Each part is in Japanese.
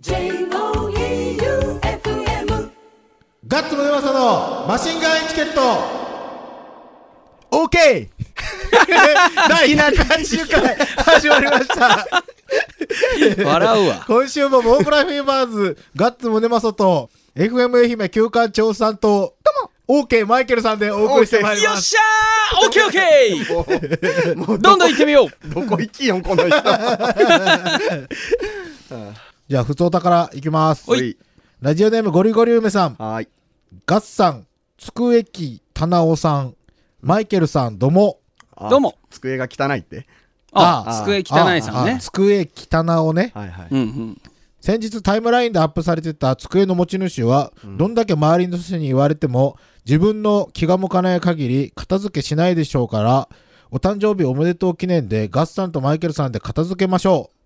J-O-E-U-F-M ガッツムネマソのマシンガンエチケット。OK! 第180回始まりました。笑うわ。今週もモープラフィーバーズガッツムネマソと FM 愛媛旧館長さんと OK マイケルさんでお送りしてまいります。よっしゃー!オッケーオッケもうーどんどん行ってみよう。どこ行きよん、この人。じゃあ普通お宝いきますおいラジオネームゴリゴリ梅さんはーい。ガッツさんつくえきたなおさんマイケルさんどうもあどうも。机が汚いって。あ、あ机汚いさんね。つくえきたなおねはいはい。うんうん。先日タイムラインでアップされてた机の持ち主は、どんだけ周りの人に言われても自分の気が向かない限り片付けしないでしょうからお誕生日おめでとう記念でガッさんとマイケルさんで片付けましょう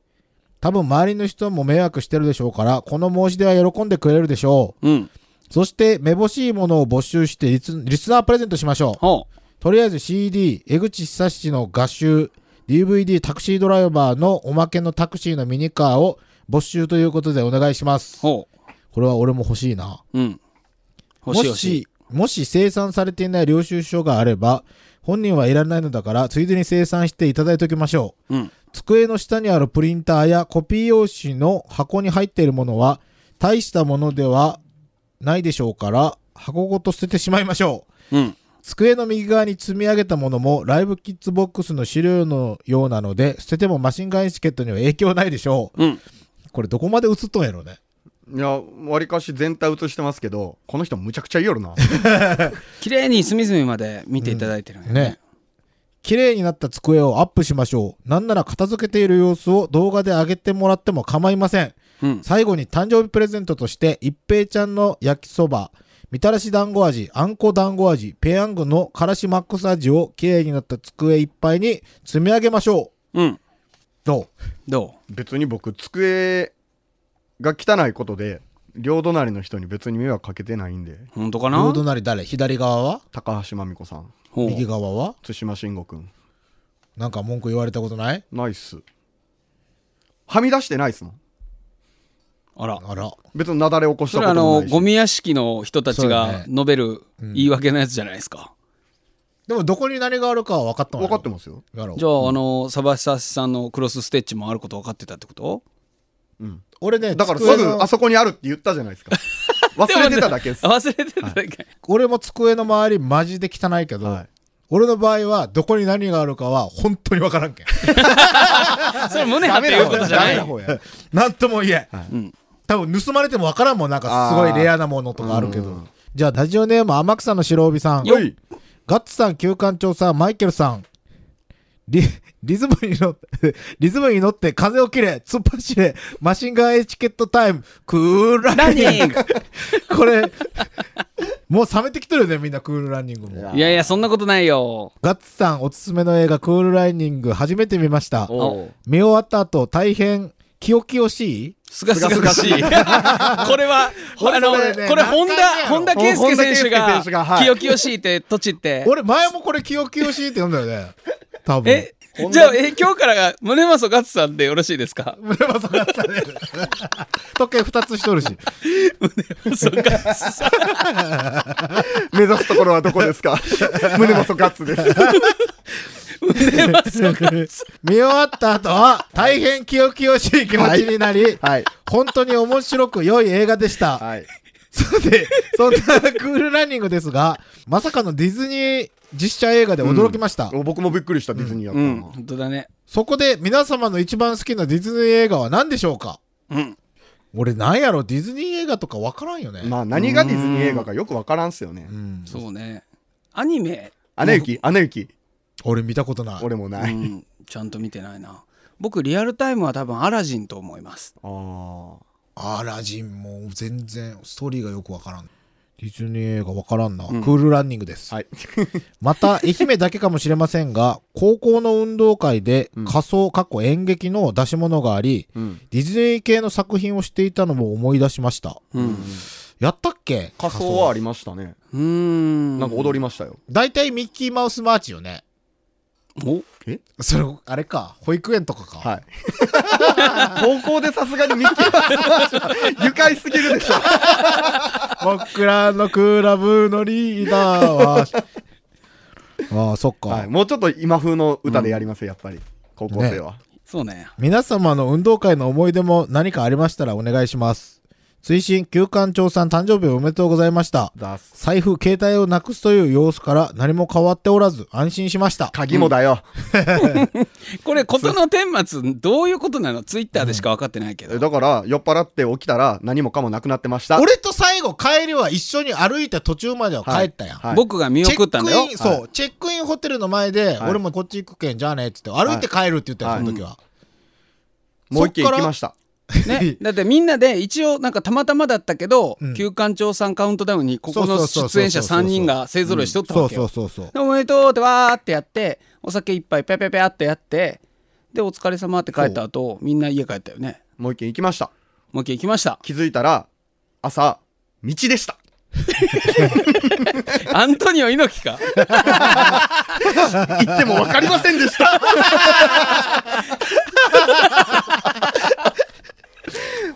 多分周りの人も迷惑してるでしょうからこの申し出は喜んでくれるでしょううん。そしてめぼしいものを募集してリスリスナープレゼントしましょうほとりあえず CD 江口久志の画集 DVD タクシードライバーのおまけのタクシーのミニカーを募集ということでお願いしますこれは俺も欲しいな。う。うん。欲しい欲しい。もし、もし生産されていない領収書があれば、本人はいらないのだから、ついでに生産していただいておきましょう。うん。机の下にあるプリンターやコピー用紙の箱に入っているものは、大したものではないでしょうから、箱ごと捨ててしまいましょう。うん。机の右側に積み上げたものも、ライブキッズボックスの資料のようなので、捨ててもマシンガンエチケットには影響ないでしょう。うん。これどこまで映っとんやろね。いや、わりかし全体映してますけど、この人むちゃくちゃいいよるな。綺麗に隅々まで見ていただいてるんよね。綺麗になった机をアップしましょう。なんなら片付けている様子を動画で上げてもらっても構いません。うん。最後に誕生日プレゼントとして、一平ちゃんの焼きそば、みたらし団子味、あんこ団子味、ペヤングのからしマックス味を綺麗になった机いっぱいに積み上げましょう。うん。どど別に僕、机が汚いことで、両隣の人に別に迷惑かけてないんで、う本当かうな？両隣誰？左側は？高橋真美子さん、ほう右側は？対馬慎吾くん。なんか文句言われたことない？ナイス。はみ出してないっすもん。あら。あら。別に雪崩起こしたそれあの、こともないし。ゴミ屋敷の人たちそうがよね述べる言い訳のやつじゃないですか。でもどこに何があるかは分かったの分かってますよ。やろうじゃあ、あの、サバサシさんのクロスステッチもあること分かってたってこと？うん。俺ね、だからすぐあそこにあるって言ったじゃないですか。忘れてただけです。あ忘れてただけ。俺も机の周りマジで汚いけど、はい俺の場合はどこに何があるかは本当に分からんけん。それ胸張って言うことじゃない。なんとも言え。うん。多分盗まれても分からんもん。なんかすごいレアなものとかあるけどうん。じゃあラジオネーム天草の白帯さん。よい。ガッツさん、旧館長さん、マイケルさん。リリズムに乗って、リズムに乗って風を切れ、突っ走れ、マシンガンエチケットタイム、クールラランンニング。これ、もう冷めてきてるよね、みんなクールランニングも。いやいやそんなことないよ。ガッツさんおすすめの映画クールランニング初めて見ました。見終わった後大変清々しい？すがすがしい。これは、あの、これ、本田、本田圭佑選手が清々しいって、土地って。俺前もこれ清々しいって読んだよね。多分。え、じゃあ、え、今日からが、宗正ガッツさんでよろしいですか？胸まそガッツさんね。時計二つしとるし。そうガッツさん。目指すところはどこですか？胸元ガッツです。宗正ガッツ。見終わった後は大変清々しい気持ちになり、はい。本当に面白く良い映画でした。はい。それで、そんなクールランニングですが、まさかのディズニー実写映画で驚きました。お僕もびっくりしたディズニーやったうん、な。本当だね。そこで皆様の一番好きなディズニー映画は何でしょうか？うん。俺なんやろ？ディズニー映画とか分からんよね。まあ何がディズニー映画かよくわからんすよねう。ん。そうね。アニメ、アナ雪？アナ雪俺見たことない。俺もない。うん、ちゃんと見てないな。僕、リアルタイムは多分アラジンと思います。あアラジンも全然ストーリーがよく分からん。ディズニー映画分からんな。うんクールランニングです。あ。はい。また、愛媛だけかもしれませんが、高校の運動会でうん仮装、過去演劇の出し物があり、うん。ディズニー系の作品をしていたのも思い出しました。うん。やったっけ？仮装はありましたね。うーん。なんか踊りましたよ。大体ミッキーマウスマーチよね。お？それあれか保育園とかか、はい。高校でさすがにミッキーマウスは愉快すぎるでしょ。僕らのクラブのリーダーは ああそっか、はい。もうちょっと今風の歌でやりますよ、やっぱり。高校生は。そうね皆様の運動会の思い出も何かありましたらお願いします追伸旧館長さん誕生日おめでとうございました。財布携帯をなくすという様子から何も変わっておらず安心しました。鍵もだよ。これ事の顛末どういうことなの？ツイッターでしか分かってないけど、えだから、酔っ払って起きたら何もかもなくなってました。俺と最後帰りは一緒に歩いて途中までは帰ったやん、はい。僕が見送ったんだよ。チェックイン、そう、はチェックインホテルの前で、はい。俺もこっち行くけん、じゃあねって言って、歩いて帰るって言ったよ、はいその時は。もう一軒行きました。ね、だってみんなで一応なんかたまたまだったけど、うん旧館長さんカウントダウンにここの出演者3人が勢ぞろいしとったそうそわけようそうそう。でおめでとうってわーってやってお酒一杯ペペペってやってでお疲れ様って帰った後みんな家帰ったよねもう一軒行きました。もう一軒行きました気づいたら、朝、道でした。アントニオ猪木か行っても分かりませんでした。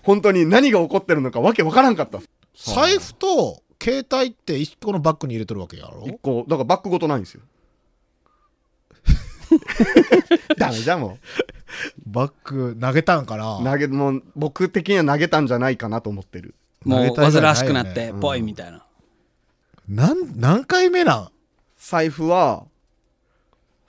本当に何が起こってるのかわけわからんかった。財布と携帯って一個のバッグに入れとるわけやろ？一個、だからバッグごとないんですよ。ダメじゃんもバッグ投げたんかな？う。投げ、もう僕的には投げたんじゃないかなと思ってる。もう煩わしくなってうんぽいみたいな、なん何回目なん？財布は、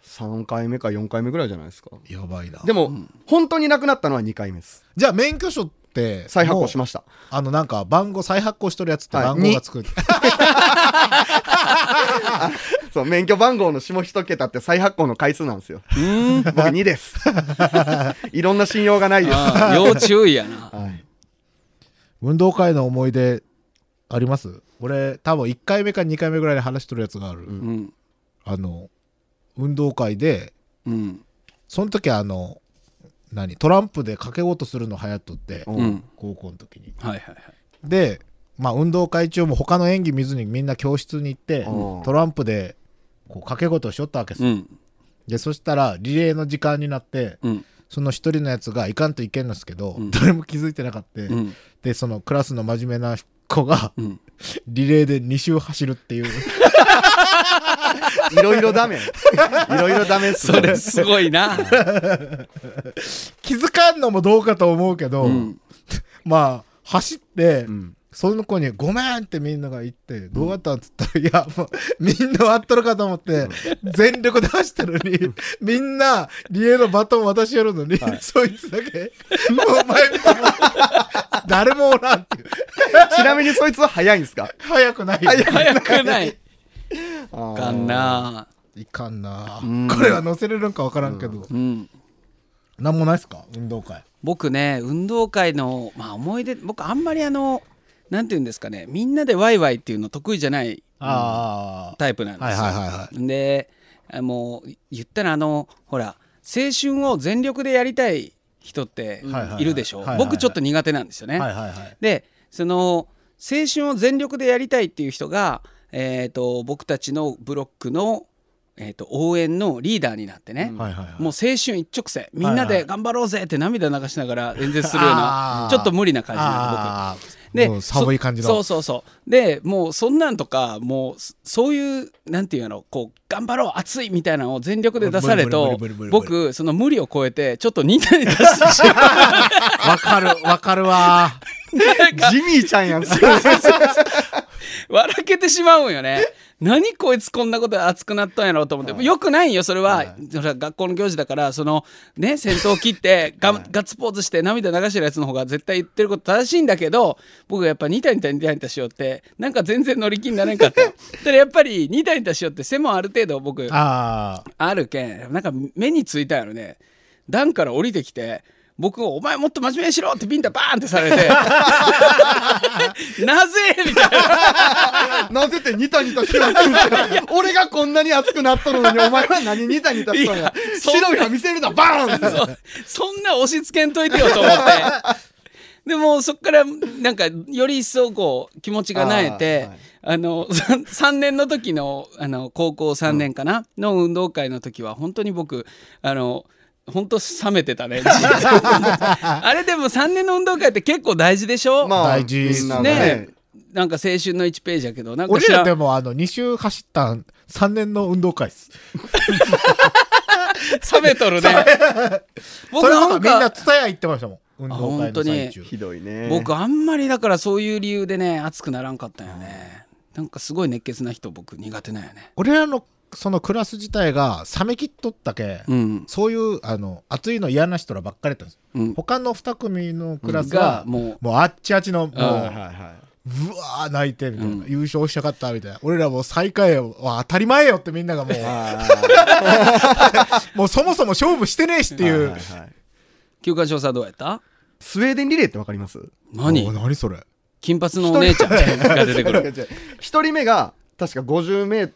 3回目か4回目ぐらいじゃないですか。やばいな。でも、本当になくなったのは2回目です。じゃあ免許証って、再発行しました。あのなんか番号再発行しとるやつってはい番号がつく。そう、免許番号の下一桁って再発行の回数なんですよ。うん僕2です。いろんな信用がないです。要注意やなはい運動会の思い出あります？俺多分1回目か2回目ぐらいで話しとるやつがある。うんあの、運動会で、うんその時あの、何トランプで掛け事するの流行っとって、うん。うん高校の時に。はいはいはい。で、まあ運動会中も他の演技見ずにみんな教室に行って、うん。トランプでこう掛け事をしよったわけです。よ。うん。で、そしたらリレーの時間になって、うん。その一人のやつがいかんといけんのですけど、うん。誰も気づいてなかった、うん。で、そのクラスの真面目な子がうん。リレーで2周走るっていう。いろいろダメ。いろいろダメっすそれすごいな。気づかんのもどうかと思うけど、うん。まあ走って、うん。その子に「ごめん!」ってみんなが言って「どうやったん?」っつったら「いやもうみんな割っとるかと思って全力で走ったのにみんなリレーのバトン渡しやるのに、そいつだけもう前見ても誰もおらんっていう。ちなみにそいつは早いんですか？早くない早くない。あかんないかんな。うん。これは載せれるんか分からんけど、うん。なんもないっすか？運動会。僕ね運動会の、まあ、思い出僕あんまりあのなんて言うんですかね。みんなでワイワイっていうの得意じゃないあタイプなんですよ。はいはいはいはであもう言ったらあのほら青春を全力でやりたい人ってはいるでしょ、は僕ちょっと苦手なんですよね。はいはいはい。でその青春を全力でやりたいっていう人が、えー、と僕たちのブロックの、えー、と応援のリーダーになってね、はいはいはい。もう青春一直線。みんなで頑張ろうぜって涙流しながら演説するようなちょっと無理な感じなんで僕。で寒い感じの。そそうそうそう。でもうそんなんとかもうそそういうなんていうのこう頑張ろう熱いみたいなのを全力で出されると僕その無理を超えてちょっとニタニタしてしまう。わかるわかるわ。ジミーちゃんやん。笑けてしまうんよね。何こいつこんなことで熱くなったんやろうと思って。よくないよそれは、それは学校の行事だからそのね先頭切ってガガッツポーズして涙流してるやつの方が絶対言ってること正しいんだけど僕がやっぱニタニタニタニタしようってなんか全然乗り気になれんかった。よだからやっぱりニタニタしようって背もある程度僕あああるけんなんか目についたんやろね。段から降りてきて僕が「お前もっと真面目にしろ!」ってビンタバーンってされて「なぜ?」みたいな。なぜってニタニタしろって言って俺がこんなに熱くなっとるのにお前は何ニタニタしとんや。白い歯見せるなバーンって。そんな押し付けんといてよと思って。でもそっからなんかより一層こう気持ちがなえてあーはい。あの3年の時のあの高校3年かな、の運動会の時は本当に僕あの本当冷めてたね あれでも3年の運動会って結構大事でしょ、まあ大事。ながね。なんか青春の1ページやけどな。んか俺らでもあの2周走ったん3年の運動会っす。冷めとるね。僕なんとかみんなか伝え行ってましたもん運動会の最中。ひどいね僕あんまりだからそういう理由でね熱くならんかったよねなんかすごい熱血な人僕苦手なんよね。俺らのそのクラス自体が冷めきっとったけ、うん。そういうあの熱いの嫌な人らばっかりだったんです、うん。他の2組のクラスがは、もうもうあっちあっちのもう、はいはいはうわー泣いてみたいな、うん。優勝したかったみたいな。俺らもう最下位は当たり前よってみんながもう もうそもそも勝負してねえしっていう、ーはい休館調査どうやった？スウェーデンリレーってわかります？何？お何それ金髪のお姉ちゃんが出てくる。一人目が確か50メー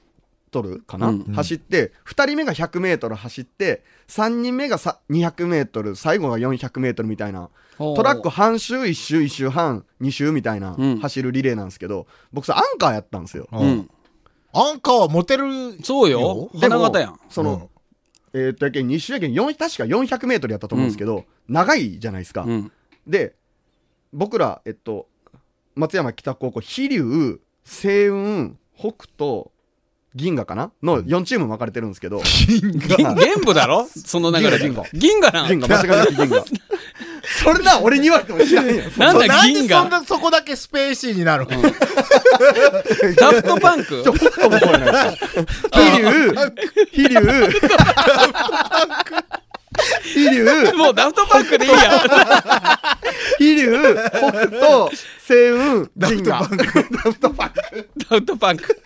トルかな、うん走って2人目が100メートル走って3人目がさ200メートル最後が400メートルみたいな。トラック半周1周1周半2周みたいなうん。走るリレーなんですけど、僕さアンカーやったんですよ。うん。アンカーはモテるそうよ。花形やん。その、えーっとやけん2周やけん4確か400メートルやったと思うんですけど、長いじゃないですか、うん。で僕らえっと松山北高校飛龍星雲北斗銀河かな？の4チーム分かれてるんですけど。銀玄武だろ？その流れで。銀河。銀河なん？銀河。間違いなく銀河。それな俺に言われても知らんよ。なんだそうなんで銀河そんなそこだけスペーシーになるの、ダフトパンク？ちょ北斗もそうじゃないですか飛龍飛龍飛龍もうダフトパンクでいいや。飛龍北斗星雲銀河ダフトパンク。ダフトパンク。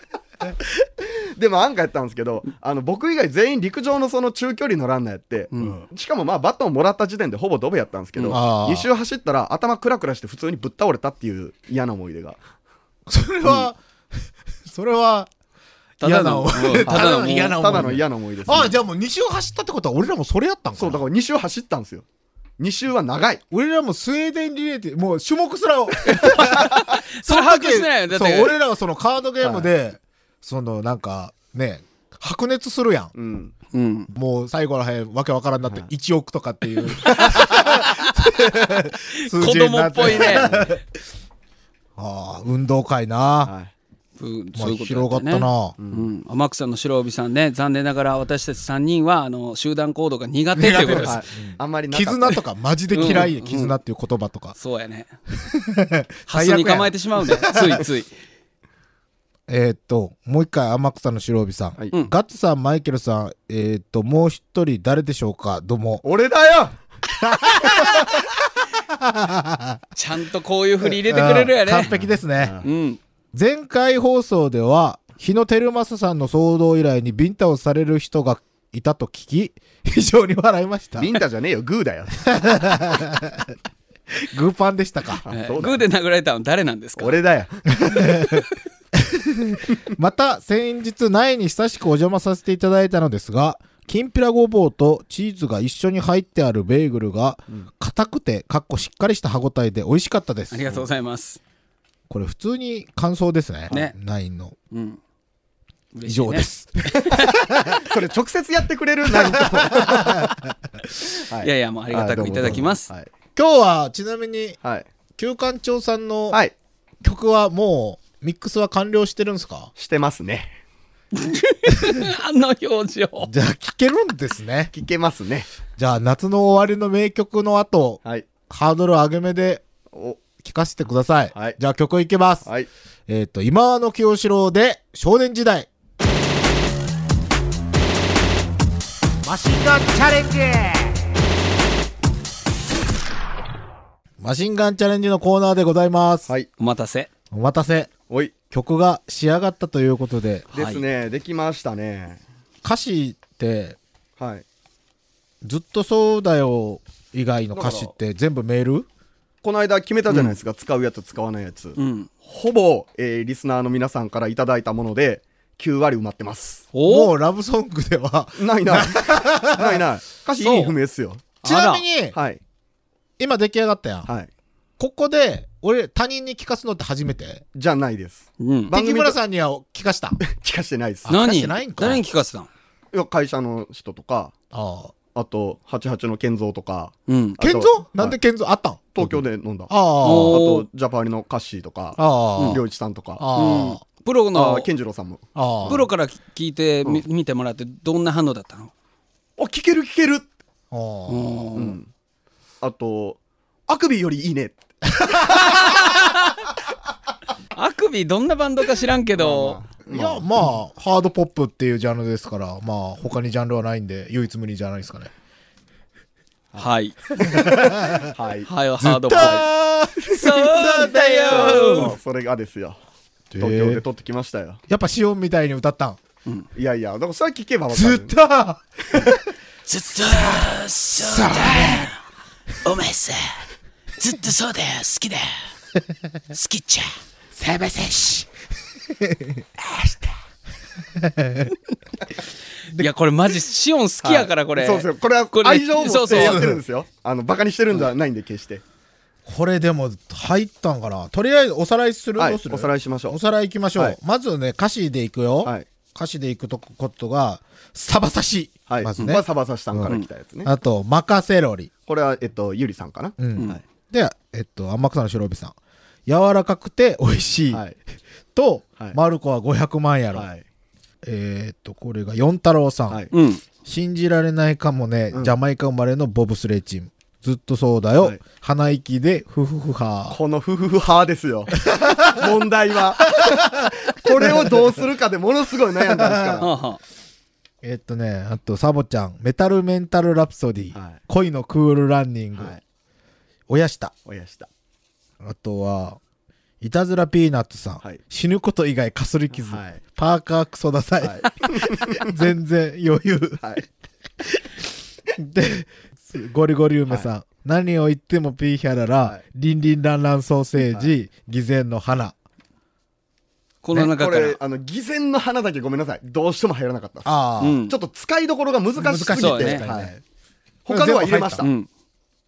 でもアンカーやったんですけどあの僕以外全員陸上のその中距離のランナーやって、ん。しかもまあバトンもらった時点でほぼドベやったんですけど、うん。あー。2周走ったら頭クラクラして普通にぶっ倒れたっていう嫌な思い出が。それは、それはただの嫌な思い。ただの嫌な思い出です、ね、あじゃあもう2周走ったってことは俺らもそれやったんかな？そうだから2周走ったんですよ。2周は長い。俺らもスウェーデンリレーってもう種目すらを。それ把握してないよ。だって。そう俺らはそのカードゲームで、そのなんかね白熱するやん。うん。うん。もう最後らへんわけわからんなってはい。1億とかっていう。数子字にな供っぽいね。ああ運動会な、はいうんまあ、そういうこと広がだねったな、うん、天草の白帯さんね。残念ながら私たち3人はあの集団行動が苦手ということです、はい、あんまりなかった。絆とかマジで嫌いでうん。絆っていう言葉とか、そうやね。発想に構えてしまうねついつい。えーっともう一回天草の白帯さん、はい。うん。ガッツさんマイケルさんえーっともう一人誰でしょうか？どうも。俺だよ！ちゃんとこういう振り入れてくれるやあー完ね璧ですね、うん前回放送では日野照正さんの騒動以来にビンタをされる人がいたと聞き 非常に笑いました。ビンタじゃねえよグーだよ。グーパンでしたか。えーグーで殴られたの誰なんですか？俺だよ。また先日苗に親しくお邪魔させていただいたのですがきんぴらごぼうとチーズが一緒に入ってあるベーグルが硬くてかっこしっかりした歯ごたえで美味しかったです。ありがとうございますこれ普通に感想ですね。ね。ナインの。うん。以上です、それ直接やってくれる？何と。はい。いやいやもうありがたくいただきます。はい。今日はちなみにはい、旧館長さんのはい、曲はもうミックスは完了してるんですか？してますね。あの表情。じゃあ聴けるんですね。聞けますね。じゃあ夏の終わりの名曲の後はい。ハードル上げ目でお聴かせてください、はい。じゃあ曲いきます、はい。えっ、と今の清志郎で少年時代。マシンガンチャレンジ。マシンガンチャレンジのコーナーでございます、はい。お待たせ。お待たせ。おい。曲が仕上がったということで。ですね、できましたね。歌詞ってはい。ずっとそうだよ以外の歌詞って全部メール？この間決めたじゃないですか、使うやつ使わないやつ、うん。ほぼ、えーリスナーの皆さんからいただいたもので9割埋まってます。おもうラブソングでは。ないない。ないない。歌詞意味不明っすよ。ちなみにはい。今出来上がったやん。はい。ここで、俺、他人に聞かすのって初めて？じゃないです。うん。番組敵村さんには聞かした？聞かしてないです。あ聞かし何てないんか誰に聞かせたん？いや会社の人とか。ああ。あと88の健三とか。うん。健三なんで健三あったん？東京で飲んだ。あああ。おとジャパーリのカッシーとか。ああ。良一さんとか。ああプロのあ、健次郎さんも。あ。ああ。プロから聞いてみ見てもらってどんな反応だったの？お聞ける聞ける。ああ。うん。あとあくびよりいいね。あくびどんなバンドか知らんけど、いや、まあ、ハードポップっていうジャンルですから、まあ、他にジャンルはないんで、唯一無二じゃないですかね。はい。はいはい、ハードボイあル。そうだよそれがですよ東京で撮ってきましたよやっぱシオンみたいに歌ったん。いやいやだからそれ聞けばわかずっるとずっと、そうだよ。お前さ、ずっとそうだよ。好きだよ。好きっちゃ。セベセシ。いや、これマジ、シオン好きやから、これ。そうですよこれはこれ愛情を持そうそう。ってやってるんですよ。あのバカにしてるんじゃないんで決して。これでも入ったんかな。とりあえずおさらいする、はい。どうする？おさらいしましょう。おさらい行きましょう。はい。まずね、歌詞でいくよ。はい。歌詞でいくとことが、サバサシ。はい。まずね。まあサバサシさんから来たやつね。あと、マカセロリ。これはえっとゆりさんかな。うん。はい。で、えっと、天草の白帯さん。柔らかくて美味しい。はいと、はい。マルコは500万やろ。はい。えーっと、これが四太郎さん。はい。うん。信じられないかもね、うん。ジャマイカ生まれのボブスレーチーム。ずっとそうだよ。はい。鼻息で、ふふふは。このフフフハーですよ。問題は。これをどうするかでものすごい悩んだんですはかあはあ。えーっとね、あと、サボちゃん、メタルメンタルラプソディ、はい。恋のクールランニング、らはい。親下。親下あとは、いたずらピーナッツさん、はい。死ぬこと以外かすり傷、はい。パーカークソダサい、はい。全然余裕。はい。で、ゴリゴリ梅さん、何を言ってもピーヒャララ、はい。リンリンランランソーセージ、偽善の花。この中から。これ。あの偽善の花だけごめんなさい。どうしても入らなかったです。ああ、うん。ちょっと使いどころが難しすぎそうね。て、はい、他のは入れました、うん。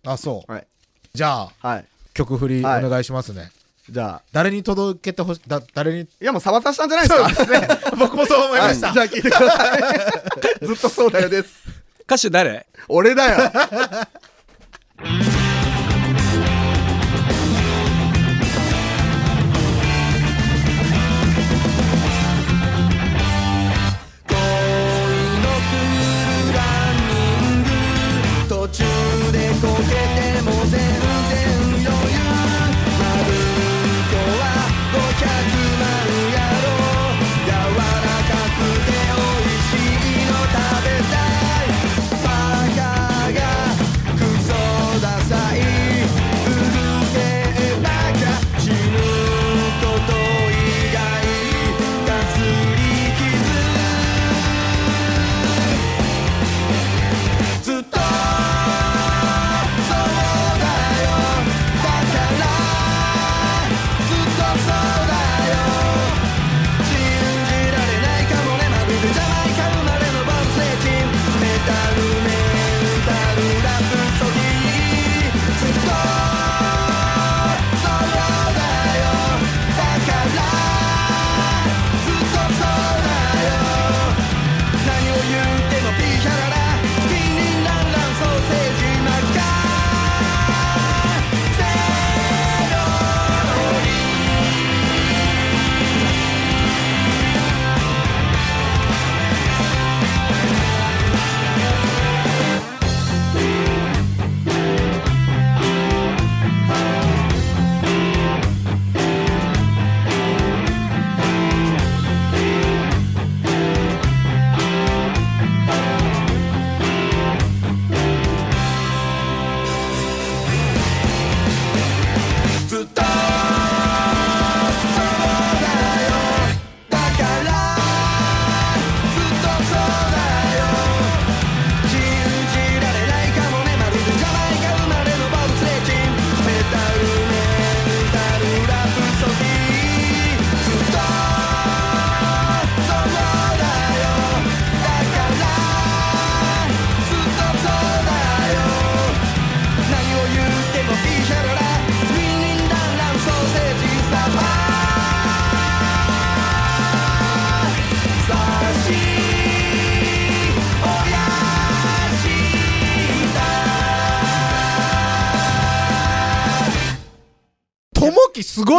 あ、そう。はい。じゃあ、はい。曲振りおはい。願いしますね。じゃあ誰に届けてほしだ、誰に？いやもうサバサしたんじゃないですか？ね。僕もそう思いました。はいじゃあ聞いてください ずっとそうだよです歌手誰？俺だよ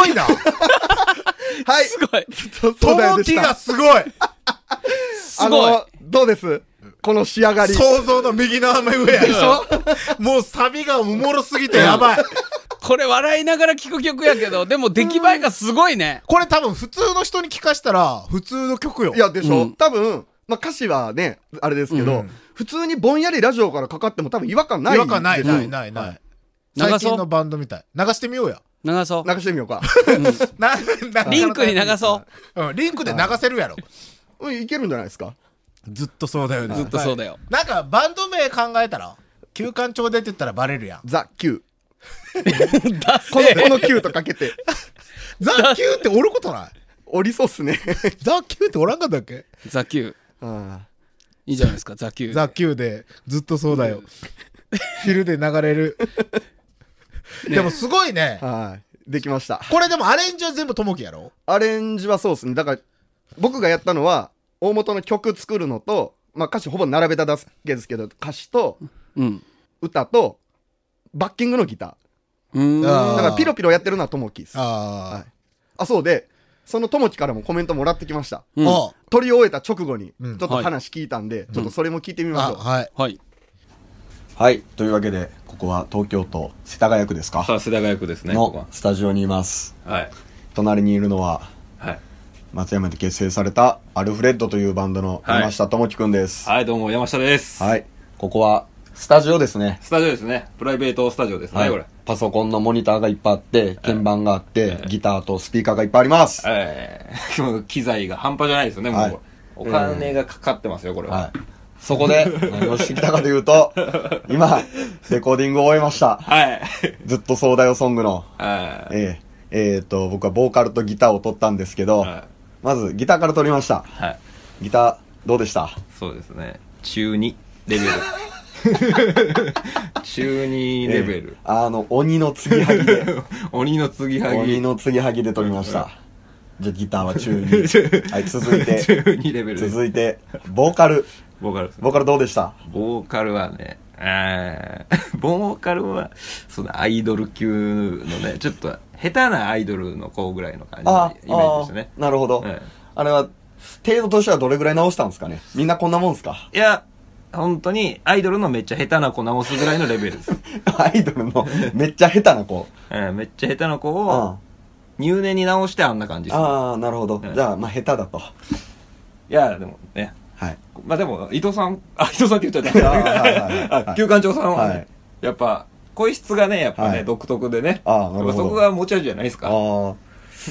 いな。はいすごい。そともきがすごい。すごい。あのどうです？この仕上がり想像の右の雨上や。でしょ？もうサビがおもろすぎてやばい。これ笑いながら聴く曲やけど、でも出来栄えがすごいね。これ多分普通の人に聞かしたら普通の曲よ。いやでしょ、うん多分、まあ、歌詞はねあれですけど、うん普通にぼんやりラジオからかかっても多分違和感ない違和感ない、ない、ない、ない。最近のバンドみたい。流してみようや。流そう。流してみようか ななリンクに流そう。うん、リンクで流せるやろ。うんいけるんじゃないですか？ずっとそうだよね。ずっとそうだよ。なんかバンド名考えたら休館長でって言ったらバレるやん。ザ・ Q ダこのこの Q とかけて ザ・キューっておることない？おりそうっすねザ・キューっておらんかったっけ？ザ・キュー。あいいじゃないですか、ザ・キュー。ザ・キューでずっとそうだよ。昼で流れる。でもすごいね。ー。はい。できました。これでもアレンジは全部ともきやろ？アレンジはそうですね。だから僕がやったのは大元の曲作るのと、まあ、歌詞ほぼ並べただけですけど歌詞とうん。歌とバッキングのギタうーん。あーーだからピロピロやってるのはともきです。あああそうでそのともきからもコメントもらってきました。うん。撮り終えた直後にちうん。ょっと話聞いたんで、ちょっとそれも聞いてみましあ、ょう、はい。はい。はいというわけでここは東京都世田谷区ですか？さあ、世田谷区ですね。ここのスタジオにいますははい。隣にいるのははい。松山で結成されたアルフレッドというバンドのはい山下智樹くんですはい、どうも、山下です。はい、ここはスタジオですねスタジオですね。プライベートスタジオですね、はいこれ。パソコンのモニターがいっぱいあって鍵盤があって、はいギターとスピーカーがいっぱいあります、ええ もう機材が半端じゃないですよね、もう。はいお金がかかってますよ、これは。はい。そこで、何をしてきたかというと、今、レコーディングを終えました。はい。ずっとそうだよソングの。はい。えええーと、僕はボーカルとギターを取ったんですけど、はいまずギターから取りました。はい。ギター、どうでした？そうですね。中2レベル。中2レベル。えーあの、鬼の継ぎはぎで、鬼の継ぎはぎ。鬼の継ぎはぎで取りました。じゃあギターは中2。はい、続いて、中2レベル。続いて、ボーカル。ボーカルボーカルどうでした？ボーカルはね、えー ボーカルは、そのアイドル級のね、ちょっと下手なアイドルの子ぐらいの感じのイメージでしたね。なるほど。ええあれは、程度としてはどれぐらい直したんですかね？みんなこんなもんすか？いや、本当にアイドルのめっちゃ下手な子直すぐらいのレベルです。アイドルのめっちゃ下手な子。えーめっちゃ下手な子あを入念に直してあんな感じです。あー、なるほど。ええじゃあ、まあ、下手だと。いや、でもね、はい。まあでも、伊藤さん、あ、伊藤さんって言っちゃっあーはいはいはいた。あ、旧館長さんはね、はいやっぱ、声質がね、やっぱね、はい独特でね。あーなるほどやっぱそこが持ち味じゃないですか。ああ、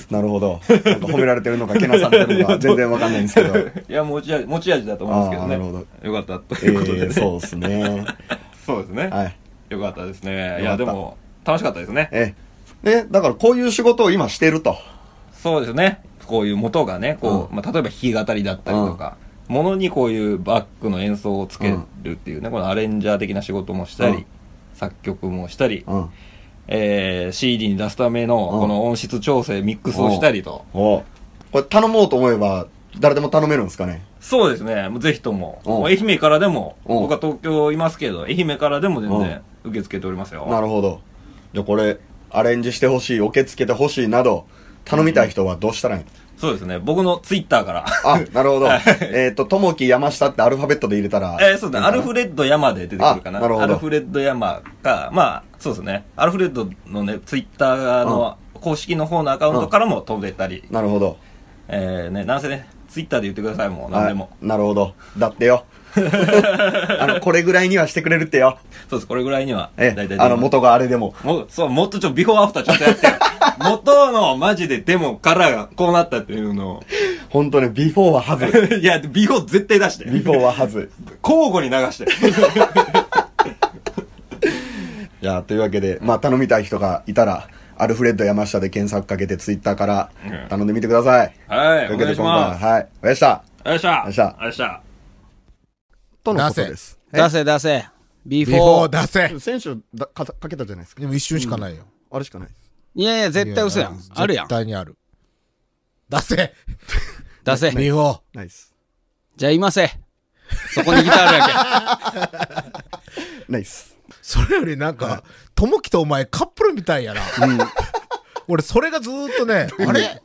なるほど。なんか褒められてるのか、けなされてるのか、全然わかんないんですけど。え いや、持ち味、持ち味だと思うんですけどね。あーなるほよかった、ということでね。ー、そうですね。そうですね。はい。よかったですね。たいや、でも、楽しかったですね。ええ。で、だからこういう仕事を今してると。そうですね。こういう元がね、こう、まあ、例えば弾き語りだったりとか、ものにこういうバックの演奏をつけるっていうね、このアレンジャー的な仕事もしたり、うん作曲もしたり、うん。えー、CD に出すためのうんこの音質調整、ミックスをしたりと。おこれ頼もうと思えば、誰でも頼めるんですかね？そうですね。もうぜひとも。愛媛からでも、うん僕は東京いますけど、愛媛からでも全然受け付けておりますよ。なるほど。じゃあこれ、アレンジしてほしい、受け付けてほしいなど、頼みたい人はどうしたらいいの？そうですね。僕のツイッターから。あ、なるほど。えっと、ともき山下ってアルファベットで入れたら。えーそうですね。アルフレッド山で出てくるかな。あなるほどアルフレッド山か、まあ、そうですね。アルフレッドのね、ツイッターの公式の方のアカウントからも飛べたり、なるほど。えー、ね、なんせね、ツイッターで言ってください、もう、何でも。はいなるほど。だってよ。あの、これぐらいにはしてくれるってよ。そうです、これぐらいには、え大体、あの、元があれでも。もう、そう、もっとちょっとビフォーアフターちょっとやってよ。元のマジでデモからがこうなったっていうのを。本当ね、ビフォーははず。いや、ビフォー絶対出して。ビフォーははず。交互に流して。じゃあ、というわけで、まあ、頼みたい人がいたら、アルフレッド山下で検索かけてツイッターからうん頼んでみてください。はい、お願いしというわけで今。回は、はい。おやした。よっしゃ。よっしゃよっしゃ。とのことです。出せ出せ。ビフォォー。ー出せ。選手だかかけたじゃないですか。でも一瞬しかないよ。あれしかないです。いやいや、絶対嘘やん。あるやん絶。対にある。出せ。出せ。ビフォー。ナイス。じゃあ、いませ。そこにギターあるや ナイス。それよりなんか、ともきとお前カップルみたいやな。俺それがずーっとねあれ？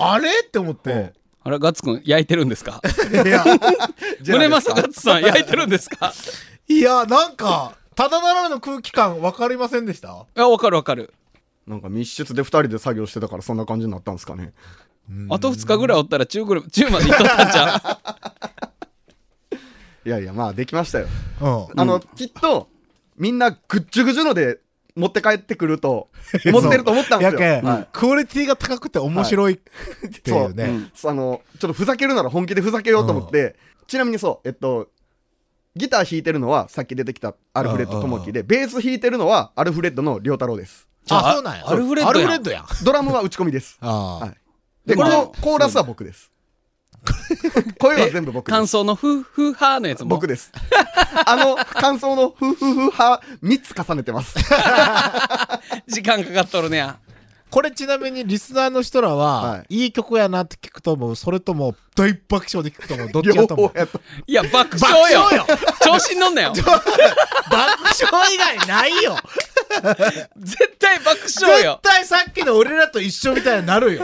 あれ？って思ってあれガッツくん焼いてるんですか？いや胸マサガッツさん焼いてるんですか？いやなんかただならぬ空気感分かりませんでした？あわかるわかる。なんか密室で2人で作業してたからそんな感じになったんですかね。あと2日ぐらいおったら中ぐらい中まで行っとったんちゃいやいやまあできましたよ。うん。あの、きっとみんなぐっちゅぐちゅので持って帰ってくると 思ってると思ったんですよ。やけん、はい。クオリティが高くて面白いっていうね、そう、あのちょっとふざけるなら本気でふざけようと思って、ちなみにそうえっとギター弾いてるのはさっき出てきたアルフレッド友樹でベース弾いてるのはアルフレッドの良太郎です。ああそうなんや。アルフレッドやん。ドラムは打ち込みです。はい。でこれコーコーラスは僕です 声は全部僕です。感想のフーフーハーのやつも。僕です。あの感想のフーフーフーハ3つ重ねてます。時間かかっとるねや。これちなみにリスナーの人らは、、はい。い曲やなって聞くと思う。それとも大爆笑で聞くと思う。どっちやと。思ういや爆笑よ。爆笑よ。調子に乗んなよ。爆笑以外ないよ 絶対爆笑絶よ対さっきの俺らと一緒みたいになるよ。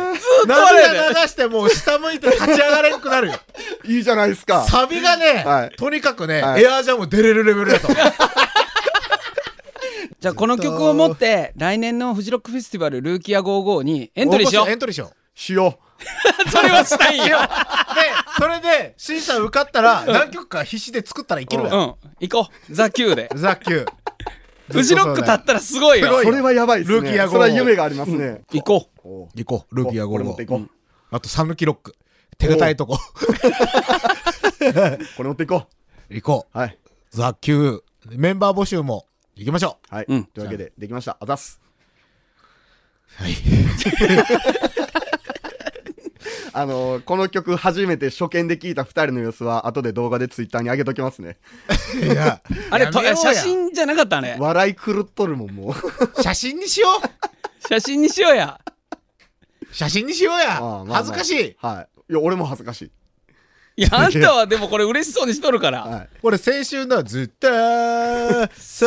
とあれやで涙流してもう下向いて立ち上がれんくなるよ。いいじゃないですか。サビがね、はい。とにかくね、はい。エアージャム出れるレベルだと。思 うじゃあこの曲を持って来年のフジロックフェスティバルルーキア55にエントリーしよ応募エントリーしよう。しよう。それはしたいんよでそれで審査受かったら何曲か必死で作ったらいけるやん、うん。行こう。ザ・キューで。ザ・キューフジロック立ったらすごいよ。うそれはやばいですね。ルーキア号それは夢がありますね、行こう。行こう。ルーキーがこれ持っていこ5う、あと讃岐ロック。手堅いとこ。これ持っていこ行こう。はい、うザ・キュー。メンバー募集も。行きましょはい。うん。というわけでできました。あざっす。うはい あのーこの曲初めて初見で聴いた2人の様子は後で動画でツイッターに上げときますね。いや あれ写真じゃなかったね。笑い狂っとるもんもう。写真にしよう。写真にしようや。写真にしようや。ああまあまあ。恥ずかしい。はい。いや俺も恥ずかしいいやあんたはでもこれ嬉しそうにしとるから、はい。俺先週のずっとそ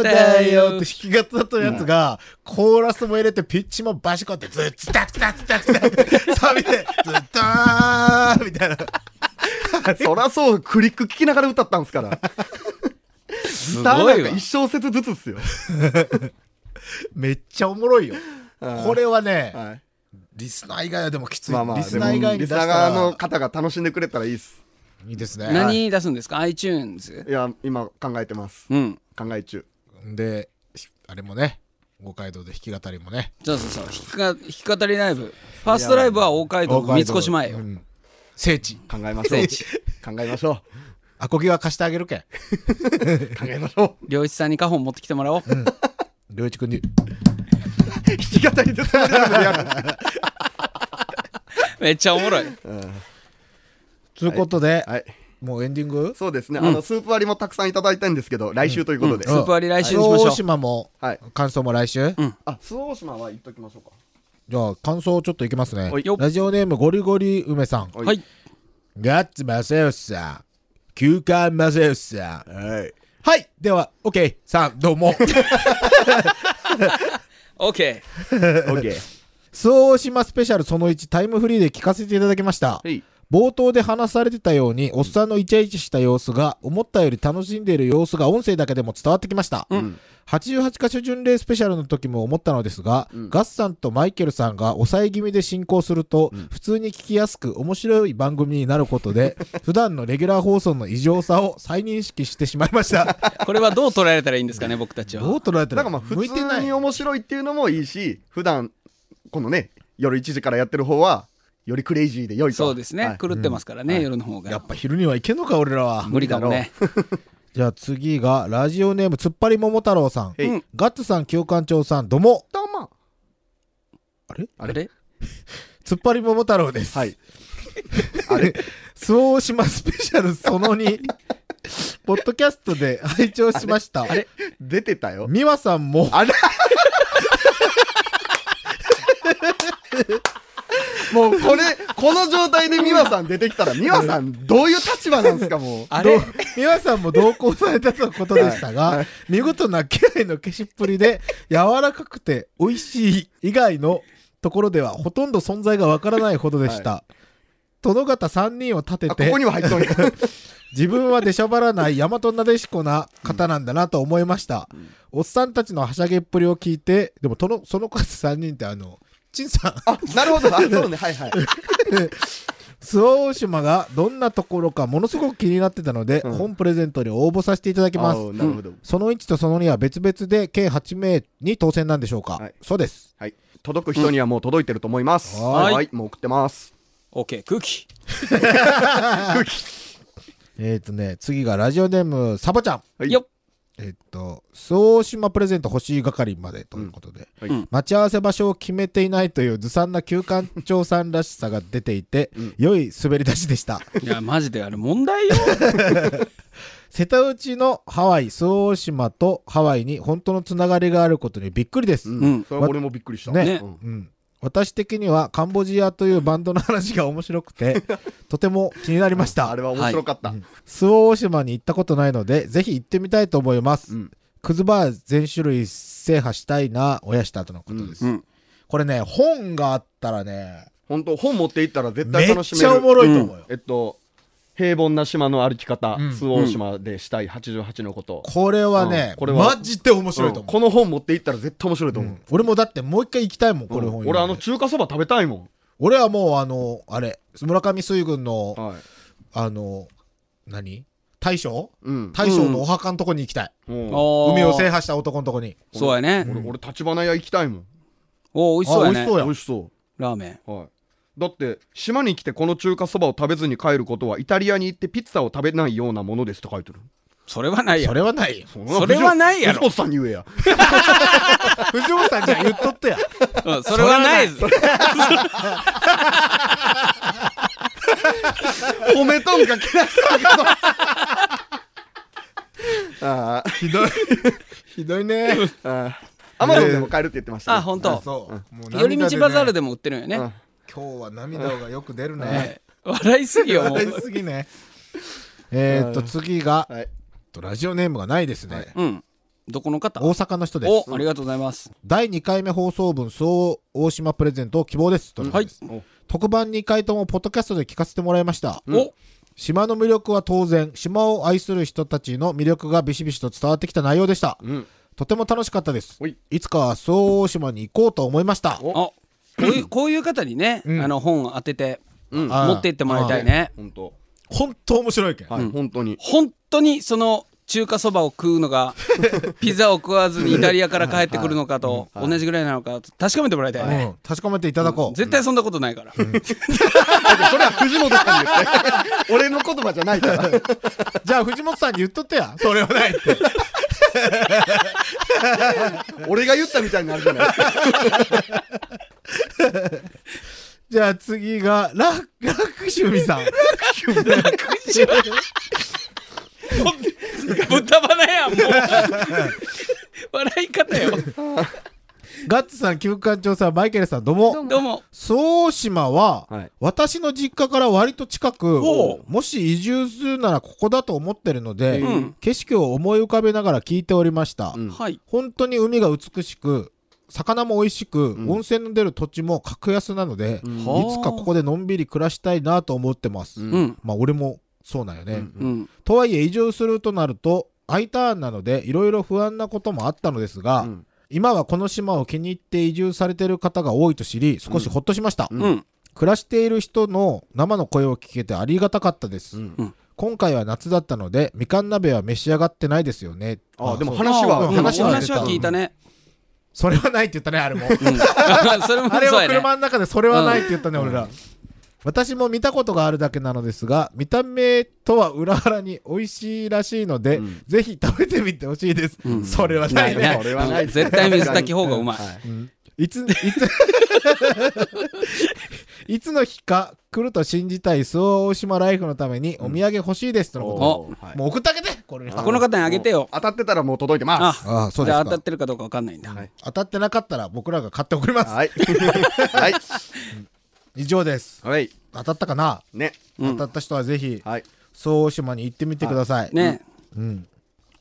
うだよって弾き語ったやつが、コーラスも入れてピッチもバシコってずっとタツタツタツタツサビでずっとみたいな。そらそうクリック聞きながら歌ったんすから。すギターないんか一小節ずつっすよ。めっちゃおもろいよ。はいこれはね、はいリスナー以外はでもきつい、まあまあリスナー以外にリスナー側の方が楽しんでくれたらいいっすいいですね何出すんですか iTunes いや今考えてますうん考え中であれもね五街道で弾き語りもねそうそうそう弾き語りライブファーストライブは大街道三越前よ、うん聖地考えましょう考えましょアコギは貸してあげるけんう考えましょ良一さんに花本持ってきてもらおう、良一君にう弾き語りでそれでやるんですめっちゃおもろい。ということで、はい。もうエンディング？そうですね、あのスープ割りもたくさんいただいたんですけど来週ということで、スープ割り来週にしましょう。大島もはい。感想も来週、あ周防大島は言っときましょうか。じゃあ感想ちょっといきますね。はい。よっ。ラジオネームゴリゴリ梅さん。はい。はい。ガッツ正義さん。休館正義さん。はい。はい。では OK さんどうも OK オッケー周防大島スペシャルその1タイムフリーで聞かせていただきました。はい冒頭で話されてたようにおっさんのイチャイチャした様子が思ったより楽しんでいる様子が音声だけでも伝わってきました、ん。88カ所巡礼スペシャルの時も思ったのですが、ガッサンとマイケルさんが抑え気味で進行すると、普通に聞きやすく面白い番組になることで 普段のレギュラー放送の異常さを再認識してしまいました。これはどう捉えられたらいいんですかね僕たちは。どう捉えたらなんかまあ普通に面白いっていうのもいいし普段このね夜1時からやってる方はよりクレイジーで良いと。そうですね、はい。狂ってますからね、夜の方が。やっぱ昼にはいけんのか俺らは。無理だろうねじゃあ次がラジオネームつっぱり桃太郎さん。ガッツさん旧館長さんどうも。どうも。あれ？あれ？つっぱり桃太郎です。はい。あれ？周防大島スペシャルその2 ポッドキャストで拝聴しました。あれ？出てたよ。美和さんも。あれ？もうこれこの状態で美和さん出てきたら美和さんどういう立場なんですかもう。あれ？美和さんも同行されたとのことでしたが、見事な気配の消しっぷりで、柔らかくて美味しい以外のところではほとんど存在がわからないほどでした。殿方3人を立ててあここ、にも入っとんや自分は出しゃばらない大和なでしこな方なんだなと思いました。おっさんたちのはしゃげっぷりを聞いて、でもその、その数3人ってあの、陳さん、あなるほど。あそうね。はいはい。周防大島がどんなところかものすごく気になってたので、うん。本プレゼントに応募させていただきます。あなるほど。その1とその2は別々で計8名に当選なんでしょうか、はい。そうです。はい。届く人にはもう届いてると思います。はい。はい。もう送ってます。オッケー空気。えっ、とね、次がラジオネーム、サボちゃん。はい。よっえっ、と、周防大島プレゼント欲しい係までということで、はい。うん待ち合わせ場所を決めていないというずさんな休館長さんらしさが出ていて、うん。良い滑り出しでした。いやマジであれ問題よ。瀬戸内のハワイ、周防大島とハワイに本当のつながりがあることにびっくりです。うん、うん。それは俺もびっくりした。ね。うん。うん、私的にはカンボジアというバンドの話が面白くて とても気になりました。あれは面白かった、周防大島に行ったことないのでぜひ行ってみたいと思います、うん。クズバー全種類制覇したいな親下とのことです、うん。これね本があったらね本当本持って行ったら絶め対っ楽しめる。ちゃおもろいと思うよ、えっと平凡な島の歩き方、うん。周防大島でしたい88のこと、これはね、うん。これはマジで面白いと思う、うん。この本持って行ったら絶対面白いと思う、うん。俺もだってもう一回行きたいもんこれうん。本読んで。俺あの中華そば食べたいも俺はもうあのあれ村上水軍のん、はい。あの何？大将？うん。大将のお墓のとこに行きたい、海を制覇した男のとこに。そうやね。俺俺立花屋行きたいもん。おー美味しそうやね。あ美味しそうラーメン。うはいだって島に来てこの中華そばを食べずに帰ることはイタリアに行ってピッツァを食べないようなものですと書いてる。それはないやそろれはないよ。んなそれはないやろ。藤本さんに言えや。藤本さんじゃ言っとってや。うんそれはないぞ。褒めとんか嫌いそうかあひどい。ひどいね。あアマゾンでも買えるって言ってました、ね、あ本当。寄り道バザールででも売ってるんよね。うん今日は涙がよく出る はねい。笑いすぎよも笑いうすぎね。えーっと次がはい。とラジオネームがないですね。うん。どこの方？大阪の人です。おありがとうございます。第2回目放送分総大島プレゼントを希望です。とのことです。お。特番2回ともポッドキャストで聞かせてもらいました。お。島の魅力は当然島を愛する人たちの魅力がビシビシと伝わってきた内容でした。うん。とても楽しかったです。おい。いつかは総大島に行こうと思いました。お。あこういうこういう方にねうん。あの本を当ててうんあ持って行ってもらいたいね。本当。本当面白いけん。はい、うん。本当に。本当にその中華そばを食うのが ピザを食わずにイタリアから帰ってくるのかとはい。同じぐらいなのか確かめてもらいたいね。うん。確かめていただこう。絶対そんなことないから。それは藤本さんに言って。俺の言葉じゃないから。じゃあ藤本さんに言っとってや。それはないって。俺が言ったみたいになるじゃないですか じゃあ次がラッラックシュミさん。豚バナやん。もう笑い方よガッツさん。休館長さん。マイケルさん。どうもどうも総島は、はい私の実家から割と近くおうもし移住するならここだと思ってるので、うん。景色を思い浮かべながら聞いておりました、うん。はい本当に海が美しく魚も美味しく、ん。温泉の出る土地も格安なので、うん。いつかここでのんびり暮らしたいなと思ってます、うん。うん。まあ俺もそうなんよね、うんうん。とはいえ移住するとなると I ターンなのでいろいろ不安なこともあったのですが、うん。今はこの島を気に入って移住されている方が多いと知り少しほっとしました、うん。うん暮らしている人の生の声を聞けてありがたかったです、うん。今回は夏だったのでみかん鍋は召し上がってないですよね。あでも話はうん話は出た話は聞いたねそれはないって言ったねあれも。うん。それもあれは車の中でそれはないって言ったね、俺ら私も見たことがあるだけなのですが見た目とは裏腹に美味しいらしいので、うん。ぜひ食べてみてほしいです、うん。それはないね。それはない。う ん絶対水炊き方がうまい。はい。いつ、いつ、いつの日か来ると信じたい周防大島ライフのためにお土産欲しいですとのこと。おはい。もう送ってあげて。これこの方にあげてよ。当たってたらもう届いてます。ああそうですか。じゃあ当たってるかどうかわかんないんだ。はい。当たってなかったら僕らが買って送ります、はい。はい以上です。はい。当たったかな、ね。うん。当たった人はぜひはい。周防大島に行ってみてください、ね。うん、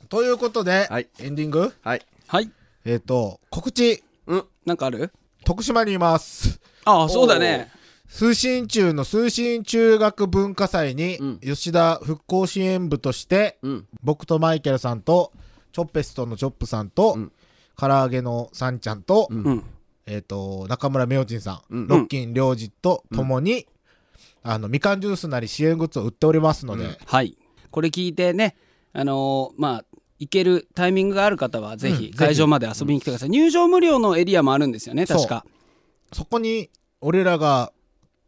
ということで、はい。エンディング？はい。はい。えっ、と告知。うん。なんかある？徳島にいます。ああそうだね。通信中の通信中学文化祭に、うん。吉田復興支援部として、うん。僕とマイケルさんとチョッペストのチョップさんと、うん。唐揚げのさんちゃんと、えっ、と中村明珍さん、うん。ロッキン良二とともに、あのみかんジュースなり支援グッズを売っておりますので、うん。はい。これ聞いてねあのーまあ行けるタイミングがある方はぜうん。ひ会場まで遊びに来てください、入場無料のエリアもあるんですよね確か。そこに俺らが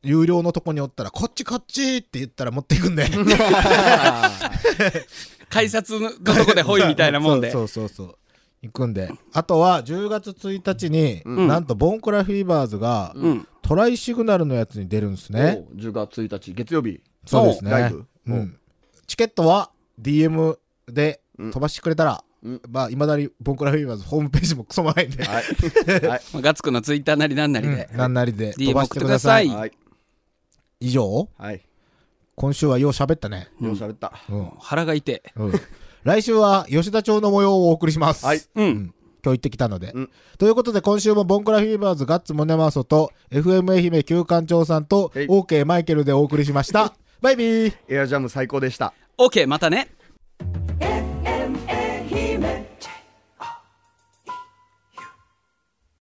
有料のとこにおったらこっちこっちって言ったら持っていくんで。改札のとこでホイみたいなもんで。そうそうそう行くんで。あとは10月1日に、うん。なんとボンクラフィーバーズが、うん。トライシグナルのやつに出るんですね。おう10月1日、月曜日。そうですね。ライブ。うん、チケットは DM でうん。飛ばしてくれたら、うん。まあいまだにボンクラフィーバーズホームページもクソもないんで、はい。はい。まあガッツくんのツイッターなりなんなりで、うん。なんなりで。飛ばしてください。送ってくださはい。以上？はい。今週はよう喋ったね、よう喋った。うん。腹が痛い。うん、来週は吉田町の模様をお送りします、はい。うん、今日行ってきたので、うん。ということで今週もボンクラフィーバーズガッツムネマソと FM 愛媛旧館長さんとはい。OK マイケルでお送りしました。バイビー。エアジャム最高でした。OK またね